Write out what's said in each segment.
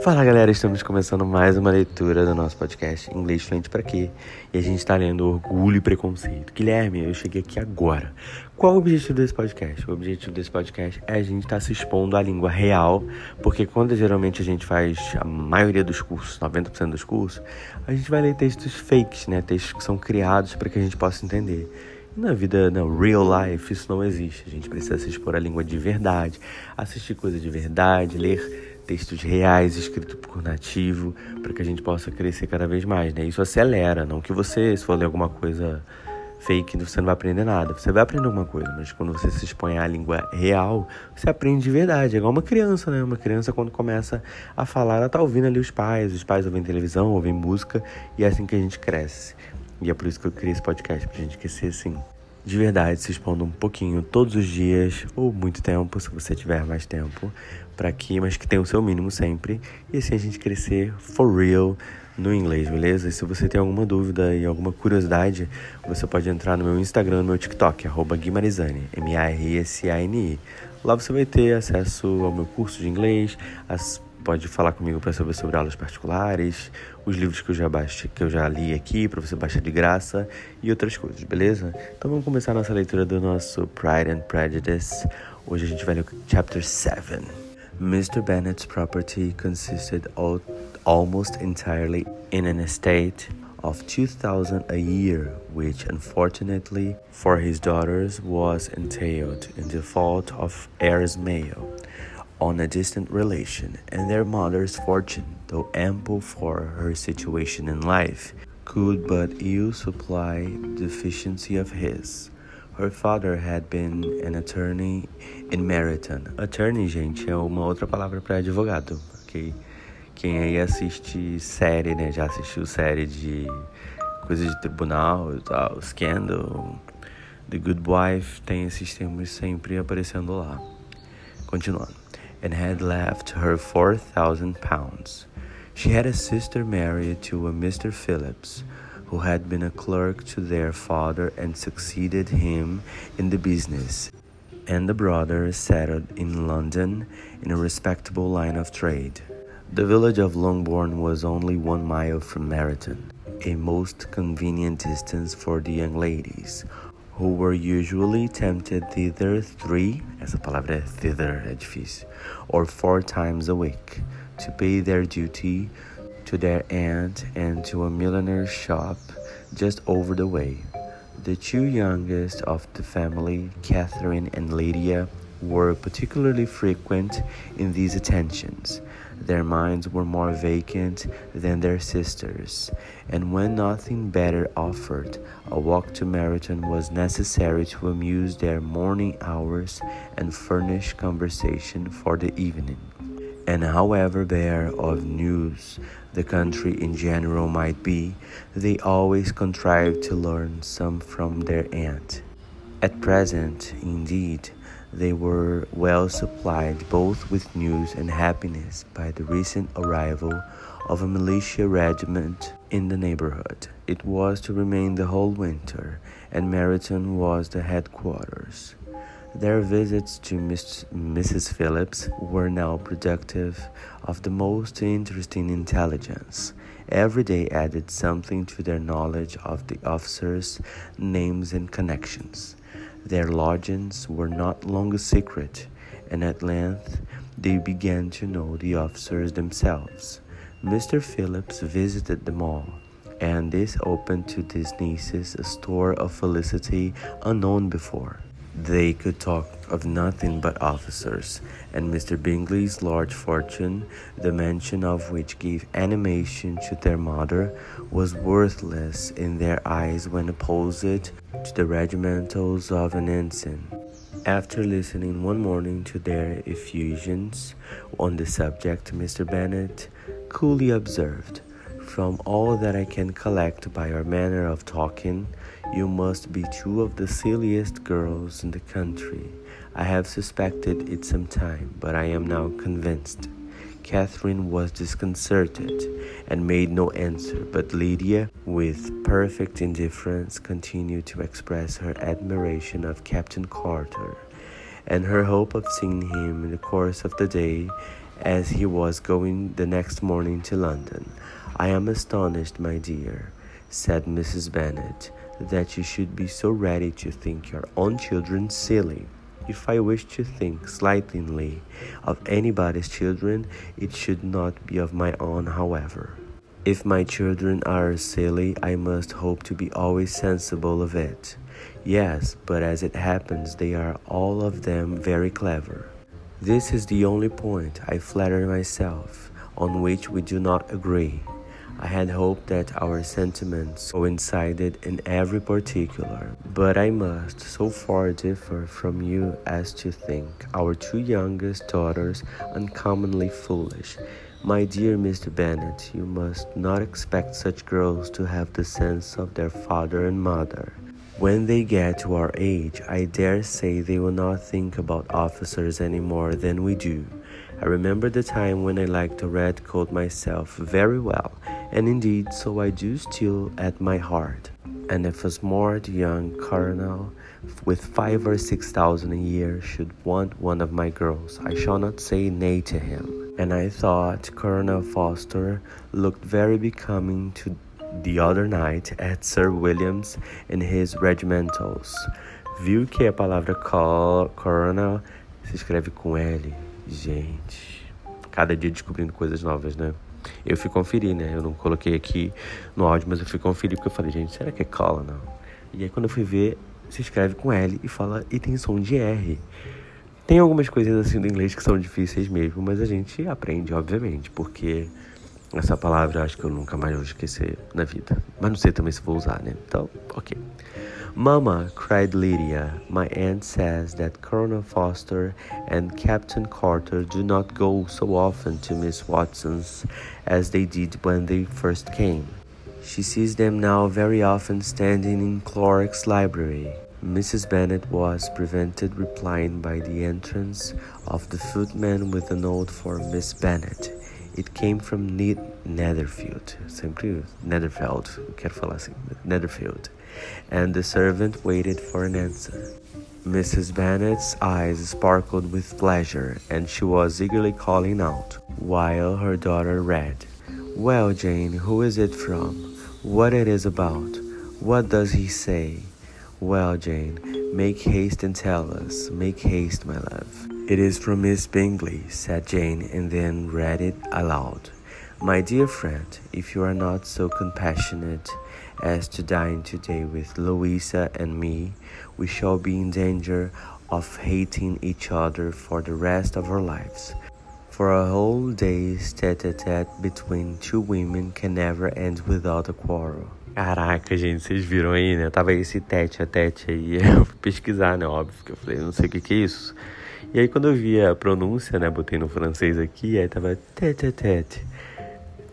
Fala galera, estamos começando mais uma leitura do nosso podcast Inglês Fluente para quê? E a gente está lendo Orgulho e Preconceito. Guilherme, eu cheguei aqui agora. Qual o objetivo desse podcast? O objetivo desse podcast é a gente estar tá se expondo à língua real, porque quando geralmente a gente faz a maioria dos cursos, 90% dos cursos, a gente vai ler textos fakes, né? Textos que são criados para que a gente possa entender. Na vida, na real life, isso não existe. A gente precisa se expor à língua de verdade, assistir coisas de verdade, ler textos reais escritos por nativo, para que a gente possa crescer cada vez mais, né? Isso acelera, não que você, se for ler alguma coisa fake, você não vai aprender nada. Você vai aprender alguma coisa, mas quando você se expõe à língua real, você aprende de verdade. É igual uma criança, né? Uma criança, quando começa a falar, ela tá ouvindo ali os pais, os pais ouvem televisão, ouvem música, e é assim que a gente cresce. E é por isso que eu criei esse podcast, pra gente crescer assim. De verdade, se expondo um pouquinho todos os dias, ou muito tempo, se você tiver mais tempo, para aqui, mas que tenha o seu mínimo sempre. E assim a gente crescer for real no inglês, beleza? E se você tem alguma dúvida e alguma curiosidade, você pode entrar no meu Instagram, no meu TikTok, arroba Guimarizane, M-A-R-S-A-N-I. Lá você vai ter acesso ao meu curso de inglês, as pode falar comigo para saber sobre aulas particulares, os livros que eu já baixei, que eu já li aqui para você baixar de graça e outras coisas, beleza? Então vamos começar a nossa leitura do nosso Pride and Prejudice. Hoje a gente vai ler o chapter 7. Mr. Bennet's property consisted almost entirely in an estate of 2000 a year which unfortunately for his daughters was entailed in default of heirs male on a distant relation, and their mother's fortune, though ample for her situation in life, could but ill supply the deficiency of his. Her father had been an attorney in Meryton. Attorney, gente, é uma outra palavra para advogado, ok? Quem aí assiste série, né? Já assistiu série de coisas de tribunal e tal, Scandal, The Good Wife, tem esses termos sempre aparecendo lá. Continuando. and had left her four thousand pounds. She had a sister married to a Mr. Phillips, who had been a clerk to their father and succeeded him in the business, and the brother settled in London in a respectable line of trade. The village of Longbourn was only one mile from Meryton, a most convenient distance for the young ladies, who were usually tempted thither three, essa palavra é thither, é or four times a week, to pay their duty to their aunt and to a milliner's shop just over the way. The two youngest of the family, Catherine and Lydia, were particularly frequent in these attentions. Their minds were more vacant than their sisters, and when nothing better offered, a walk to Meryton was necessary to amuse their morning hours and furnish conversation for the evening. And however bare of news the country in general might be, they always contrived to learn some from their aunt. At present, indeed, they were well supplied both with news and happiness by the recent arrival of a militia regiment in the neighborhood. It was to remain the whole winter, and Meryton was the headquarters. Their visits to Miss, Mrs. Phillips were now productive of the most interesting intelligence. Every day added something to their knowledge of the officers' names and connections. Their lodgings were not long a secret, and at length they began to know the officers themselves. Mr. Phillips visited them all, and this opened to his nieces a store of felicity unknown before. They could talk of nothing but officers, and Mr. Bingley's large fortune, the mention of which gave animation to their mother, was worthless in their eyes when opposed to the regimentals of an ensign. After listening one morning to their effusions on the subject, Mr. Bennet coolly observed, From all that I can collect by your manner of talking, you must be two of the silliest girls in the country. I have suspected it some time, but I am now convinced. Catherine was disconcerted and made no answer, but Lydia, with perfect indifference, continued to express her admiration of Captain Carter and her hope of seeing him in the course of the day as he was going the next morning to London. I am astonished, my dear, said Mrs. Bennet, that you should be so ready to think your own children silly. If I wish to think slightingly of anybody's children, it should not be of my own, however. If my children are silly, I must hope to be always sensible of it. Yes, but as it happens, they are all of them very clever. This is the only point, I flatter myself, on which we do not agree. I had hoped that our sentiments coincided in every particular, but I must so far differ from you as to think our two youngest daughters uncommonly foolish. My dear Mr. Bennet, you must not expect such girls to have the sense of their father and mother. When they get to our age, I dare say they will not think about officers any more than we do. I remember the time when I liked a red coat myself very well, and indeed so I do still at my heart. And if a smart young colonel with five or six thousand a year should want one of my girls, I shall not say nay to him. And I thought Colonel Foster looked very becoming to the other night at Sir William's in his regimentals. Viu que a palavra coronel se escreve com L. Gente, cada dia descobrindo coisas novas, né? Eu fui conferir, né? Eu não coloquei aqui no áudio, mas eu fui conferir porque eu falei, gente, será que é cola, não? E aí quando eu fui ver, se escreve com L e fala e tem som de R. Tem algumas coisas assim do inglês que são difíceis mesmo, mas a gente aprende, obviamente, porque essa palavra acho que eu nunca mais vou esquecer na vida. Mas não sei também se vou usar, né? Então, ok. Mama, cried Lydia, my aunt says that Colonel Foster and Captain Carter do not go so often to Miss Watson's as they did when they first came. She sees them now very often standing in Clarke's library. Mrs. Bennet was prevented replying by the entrance of the footman with a note for Miss Bennet. It came from ne Netherfield, sempre Netherfield, quero falar assim, Netherfield and the servant waited for an answer. Mrs. Bennet's eyes sparkled with pleasure, and she was eagerly calling out, while her daughter read, Well, Jane, who is it from? What it is about? What does he say? Well, Jane, make haste and tell us. Make haste, my love. It is from Miss Bingley, said Jane, and then read it aloud. My dear friend, if you are not so compassionate as to dine today with Louisa and me, we shall be in danger of hating each other for the rest of our lives. For a whole day's tete-a-tete between two women can never end without a quarrel. Caraca, gente, vocês viram aí, né? Tava esse tete a tete aí. Eu fui pesquisar, né? Óbvio que eu falei, não sei o que, que é isso. E aí, quando eu vi a pronúncia, né? Botei no francês aqui, aí tava tete tete.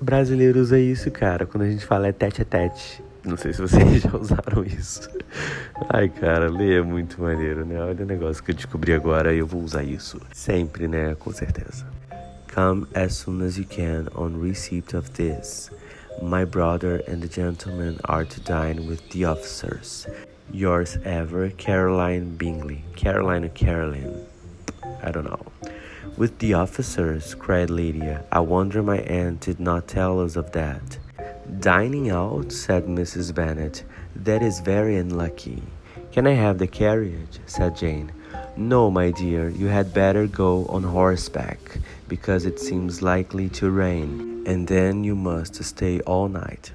Brasileiro usa isso, cara. Quando a gente fala é tete a tete. Não sei se vocês já usaram isso. Ai, cara, ler é muito maneiro, né? Olha o negócio que eu descobri agora e eu vou usar isso. Sempre, né? Com certeza. Come as soon as you can on receipt of this. My brother and the gentleman are to dine with the officers. Yours ever, Caroline Bingley. Caroline Caroline? I don't know. With the officers, cried Lydia. I wonder my aunt did not tell us of that. Dining out, said Mrs. Bennet. That is very unlucky. Can I have the carriage? said Jane. No, my dear, you had better go on horseback, because it seems likely to rain, and then you must stay all night.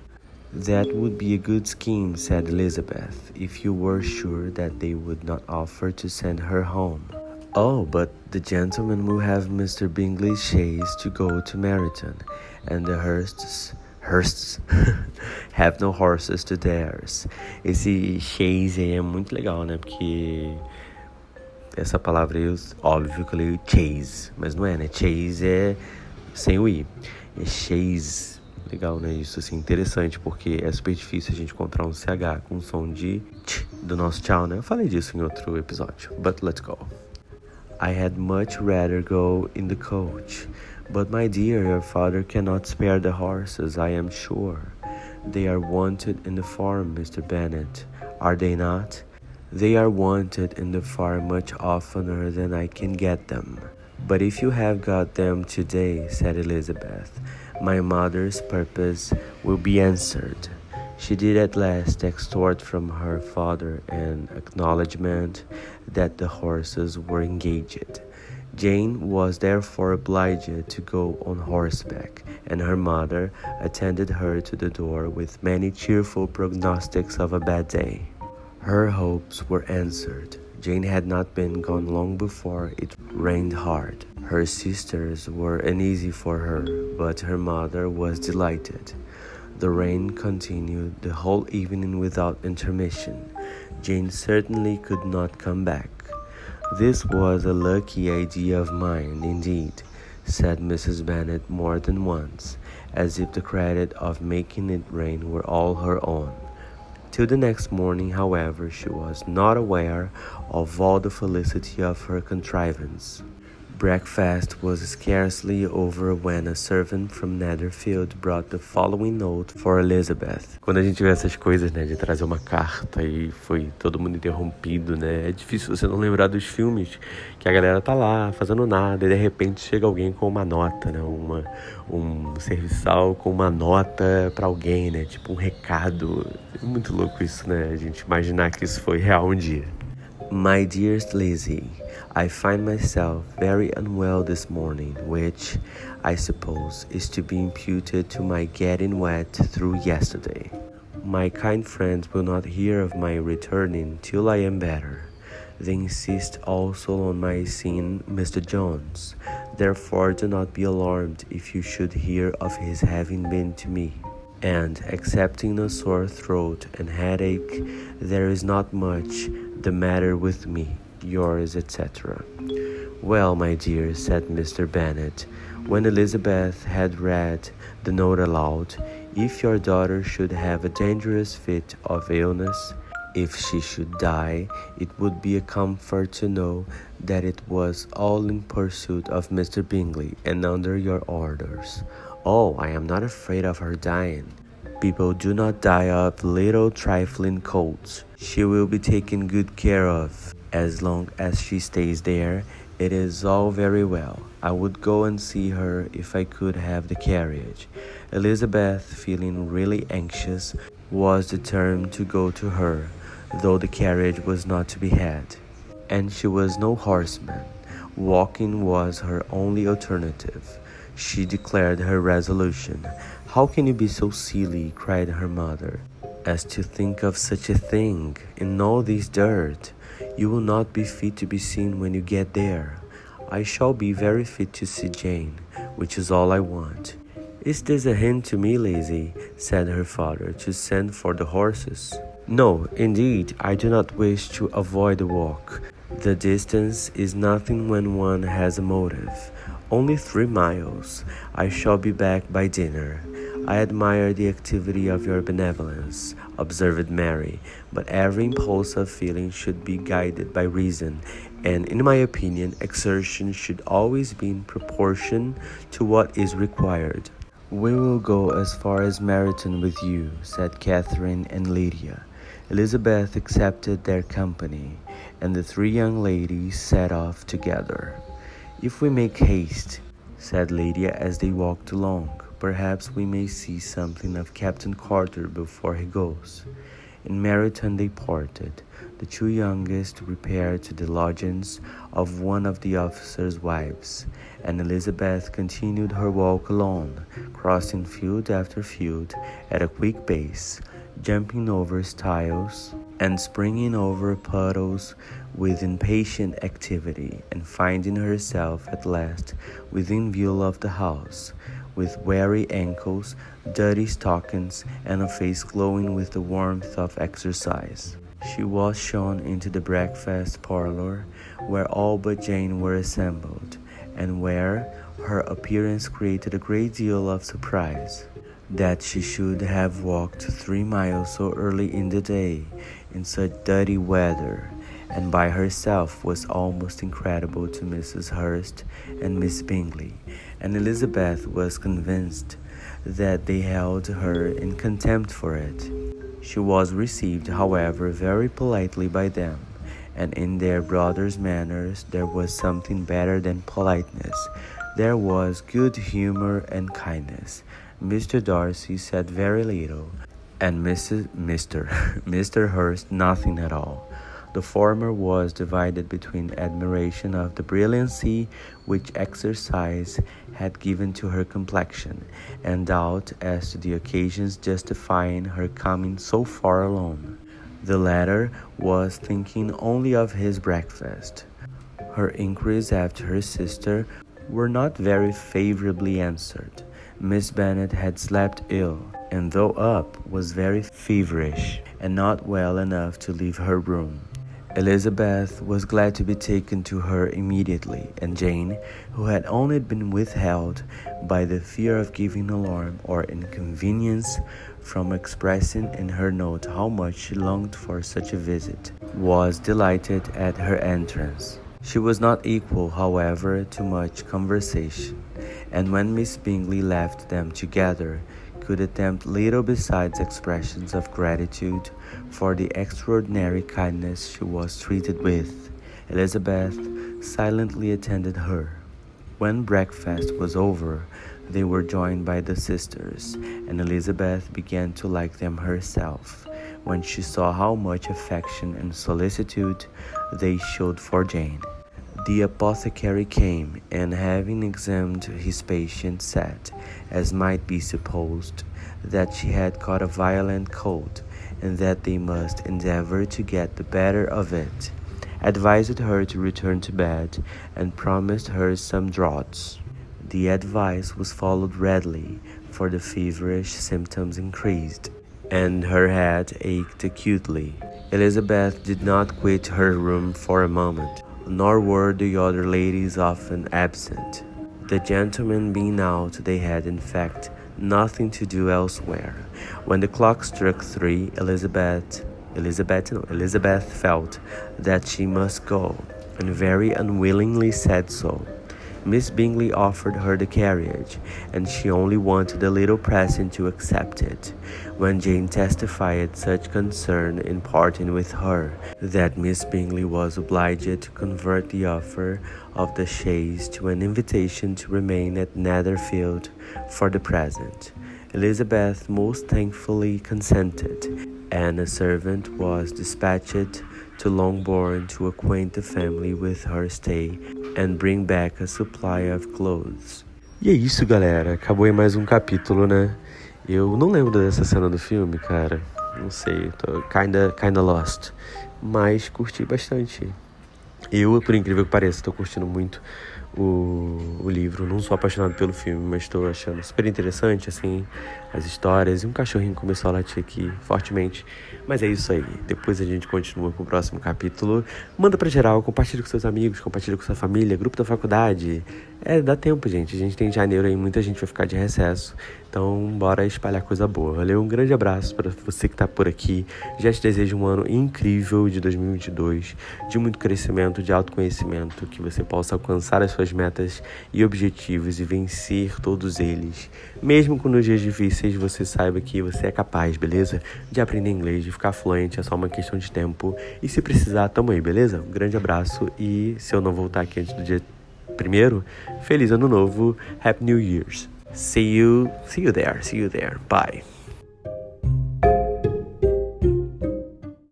That would be a good scheme, said Elizabeth, if you were sure that they would not offer to send her home. Oh, but the gentleman will have Mr. Bingley's chaise to go to Meryton, and the Hursts Hursts have no horses to theirs. Esse chase aí é muito legal, né? Porque essa palavra aí, óbvio que eu leio chase, mas não é, né? Chase é sem o i. É chase. Legal, né? Isso assim, interessante, porque é super difícil a gente encontrar um CH com som de tch do nosso tchau, né? Eu falei disso em outro episódio. But let's go. I had much rather go in the coach. But, my dear, your father cannot spare the horses, I am sure. They are wanted in the farm, Mr. Bennet, are they not? They are wanted in the farm much oftener than I can get them. But if you have got them today, said Elizabeth, my mother's purpose will be answered. She did at last extort from her father an acknowledgment that the horses were engaged. Jane was therefore obliged to go on horseback, and her mother attended her to the door with many cheerful prognostics of a bad day. Her hopes were answered. Jane had not been gone long before it rained hard. Her sisters were uneasy for her, but her mother was delighted. The rain continued the whole evening without intermission. Jane certainly could not come back. This was a lucky idea of mine, indeed, said Mrs. Bennet more than once, as if the credit of making it rain were all her own. Till the next morning, however, she was not aware of all the felicity of her contrivance. Breakfast was scarcely over when a servant from Netherfield brought the following note for Elizabeth. Quando a gente vê essas coisas, né, de trazer uma carta e foi todo mundo interrompido, né, é difícil você não lembrar dos filmes que a galera tá lá fazendo nada e de repente chega alguém com uma nota, né, uma um serviçal com uma nota para alguém, né, tipo um recado. É muito louco isso, né, a gente imaginar que isso foi real um dia. My dearest Lizzy, I find myself very unwell this morning, which, I suppose, is to be imputed to my getting wet through yesterday. My kind friends will not hear of my returning till I am better. They insist also on my seeing Mr. Jones. Therefore, do not be alarmed if you should hear of his having been to me. And, excepting a sore throat and headache, there is not much the matter with me, yours, etc. Well, my dear, said Mr. Bennet, when Elizabeth had read the note aloud, if your daughter should have a dangerous fit of illness, if she should die, it would be a comfort to know that it was all in pursuit of Mr. Bingley and under your orders. Oh, I am not afraid of her dying. People do not die of little trifling colds. She will be taken good care of. As long as she stays there, it is all very well. I would go and see her if I could have the carriage. Elizabeth, feeling really anxious, was determined to go to her, though the carriage was not to be had. And she was no horseman. Walking was her only alternative. She declared her resolution. How can you be so silly, cried her mother, as to think of such a thing in all this dirt? You will not be fit to be seen when you get there. I shall be very fit to see Jane, which is all I want. Is this a hint to me, Lizzy? said her father, to send for the horses? No, indeed, I do not wish to avoid the walk. The distance is nothing when one has a motive. Only three miles. I shall be back by dinner. I admire the activity of your benevolence, observed Mary, but every impulse of feeling should be guided by reason, and in my opinion, exertion should always be in proportion to what is required. We will go as far as Meryton with you, said Catherine and Lydia. Elizabeth accepted their company, and the three young ladies set off together. If we make haste, said Lydia as they walked along, perhaps we may see something of Captain Carter before he goes. In Meryton they parted. The two youngest repaired to the lodgings of one of the officers' wives, and Elizabeth continued her walk alone, crossing field after field at a quick pace, jumping over stiles and springing over puddles with impatient activity, and finding herself at last within view of the house, with weary ankles, dirty stockings, and a face glowing with the warmth of exercise. She was shown into the breakfast parlor, where all but Jane were assembled, and where her appearance created a great deal of surprise. That she should have walked three miles so early in the day in such dirty weather and by herself was almost incredible to Mrs. Hurst and Miss Bingley, and Elizabeth was convinced that they held her in contempt for it. She was received, however, very politely by them, and in their brother's manners there was something better than politeness. There was good humor and kindness. Mr. Darcy said very little, and Mrs. Mr. Mr. Hurst nothing at all. The former was divided between admiration of the brilliancy which exercise had given to her complexion, and doubt as to the occasions justifying her coming so far alone. The latter was thinking only of his breakfast. Her inquiries after her sister were not very favorably answered. Miss Bennet had slept ill, and though up, was very feverish, and not well enough to leave her room. Elizabeth was glad to be taken to her immediately, and Jane, who had only been withheld by the fear of giving alarm or inconvenience from expressing in her note how much she longed for such a visit, was delighted at her entrance. She was not equal, however, to much conversation, and when Miss Bingley left them together, could attempt little besides expressions of gratitude for the extraordinary kindness she was treated with. Elizabeth silently attended her. When breakfast was over, they were joined by the sisters, and Elizabeth began to like them herself when she saw how much affection and solicitude they showed for Jane. The apothecary came, and having examined his patient, said, as might be supposed, that she had caught a violent cold, and that they must endeavor to get the better of it, advised her to return to bed, and promised her some draughts. The advice was followed readily, for the feverish symptoms increased, and her head ached acutely. Elizabeth did not quit her room for a moment nor were the other ladies often absent. The gentlemen being out, they had, in fact, nothing to do elsewhere. When the clock struck three, Elizabeth, Elizabeth, no, Elizabeth felt that she must go, and very unwillingly said so. Miss Bingley offered her the carriage, and she only wanted a little pressing to accept it. When Jane testified such concern in parting with her, that Miss Bingley was obliged to convert the offer of the chaise to an invitation to remain at Netherfield for the present. Elizabeth most thankfully consented, and a servant was dispatched to Longbourn to acquaint the family with her stay and bring back a supply of clothes. E é isso, galera. Acabou aí mais um capítulo, né? Eu não lembro dessa cena do filme, cara. Não sei, tô kinda, kinda lost. Mas curti bastante. Eu, por incrível que pareça, tô curtindo muito o, o livro. Não sou apaixonado pelo filme, mas estou achando super interessante, assim, as histórias. E um cachorrinho começou a latir aqui fortemente. Mas é isso aí. Depois a gente continua com o próximo capítulo. Manda pra geral, compartilha com seus amigos, compartilha com sua família, grupo da faculdade. É, dá tempo, gente. A gente tem janeiro aí, muita gente vai ficar de recesso. Então, bora espalhar coisa boa. Valeu, um grande abraço para você que está por aqui. Já te desejo um ano incrível de 2022, de muito crescimento, de autoconhecimento, que você possa alcançar as suas metas e objetivos e vencer todos eles. Mesmo que nos dias difíceis você saiba que você é capaz, beleza? De aprender inglês, de ficar fluente, é só uma questão de tempo. E se precisar, tamo aí, beleza? Um grande abraço e se eu não voltar aqui antes do dia primeiro, feliz ano novo, Happy New Year's. See you, see you there, see you there. Bye.